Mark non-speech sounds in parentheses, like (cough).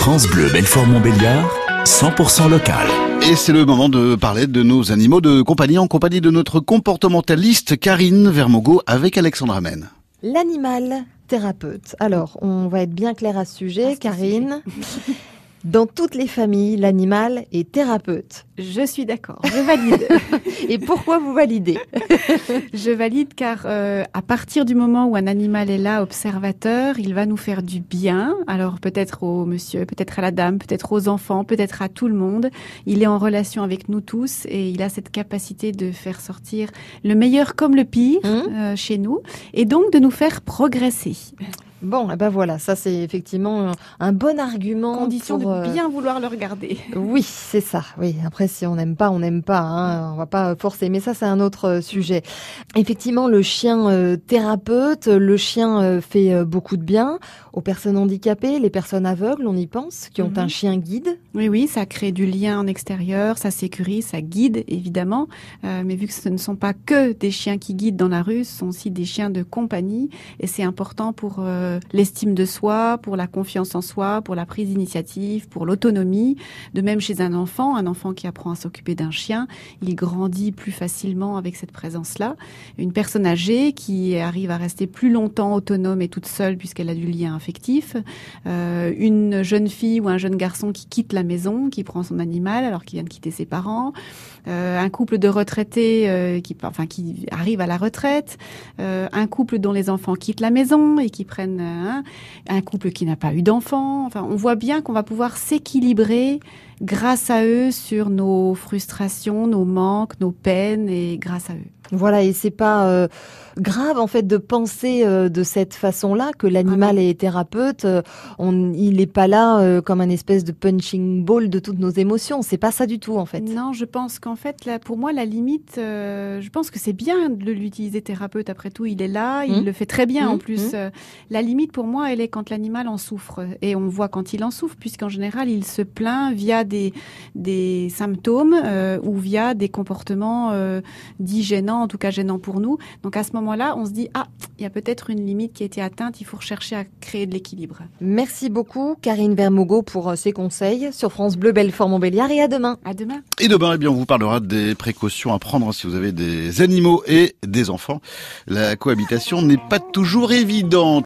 France Bleu Belfort-Montbéliard, 100% local. Et c'est le moment de parler de nos animaux de compagnie en compagnie de notre comportementaliste Karine Vermogo avec Alexandra Men. L'animal thérapeute. Alors, on va être bien clair à ce sujet, Karine. Dans toutes les familles, l'animal est thérapeute. Je suis d'accord, je valide. (laughs) Et pourquoi vous validez? (laughs) Je valide car euh, à partir du moment où un animal est là, observateur, il va nous faire du bien. Alors peut-être au monsieur, peut-être à la dame, peut-être aux enfants, peut-être à tout le monde. Il est en relation avec nous tous et il a cette capacité de faire sortir le meilleur comme le pire Mmh. euh, chez nous et donc de nous faire progresser. Bon, eh ben voilà, ça c'est effectivement un bon argument. Condition pour, de euh, bien vouloir le regarder. (laughs) Oui, c'est ça. Oui, après si on n'aime pas, on n'aime pas. Hein. On va pas forcer. Mais ça, c'est un autre euh, sujet. Effectivement, le chien euh, thérapeute, le chien euh, fait euh, beaucoup de bien aux personnes handicapées, les personnes aveugles, on y pense, qui ont Mhm. un chien guide. Oui, oui, ça crée du lien en extérieur, ça sécurise, ça guide évidemment. Euh, mais vu que ce ne sont pas que des chiens qui guident dans la rue, ce sont aussi des chiens de compagnie. Et c'est important pour euh, l'estime de soi, pour la confiance en soi, pour la prise d'initiative, pour l'autonomie. De même chez un enfant, un enfant qui apprend à s'occuper d'un chien, il grandit plus facilement avec cette présence-là. Une personne âgée qui arrive à rester plus longtemps autonome et toute seule puisqu'elle a du lien affectif. Euh, une jeune fille ou un jeune garçon qui quitte la maison, qui prend son animal alors qu'il vient de quitter ses parents. Euh, un couple de retraités euh, qui, enfin, qui arrive à la retraite. Euh, un couple dont les enfants quittent la maison et qui prennent euh, un, couple qui n'a pas eu d'enfants. Enfin, on voit bien qu'on va pouvoir s'équilibrer grâce à eux sur nos frustrations, nos manques, nos peines et grâce à eux. Voilà, et c'est pas euh, grave en fait de penser euh, de cette façon-là que l'animal est thérapeute. Euh, on, il n'est pas là comme un espèce de punching ball de toutes nos émotions. C'est pas ça du tout en fait. Non, je pense qu'en fait, là, pour moi, la limite, euh, je pense que c'est bien de l'utiliser thérapeute. Après tout, il est là, il Mhm. le fait très bien en Mhm, plus. mhm. Euh, la limite, pour moi, elle est quand l'animal en souffre. Et on voit quand il en souffre, puisqu'en général, il se plaint via des, des symptômes euh, ou via des comportements euh, dits gênants, en tout cas gênants pour nous. Donc à ce moment-là, on se dit, ah, il y a peut-être une limite qui a été atteinte, il faut rechercher à créer de l'équilibre. Merci beaucoup Karine Vermogo pour ces conseils sur France Bleu Belfort Montbéliard et à demain. À demain. Et demain, eh bien, on vous parlera des précautions à prendre si vous avez des animaux et des enfants. La cohabitation n'est pas toujours évidente.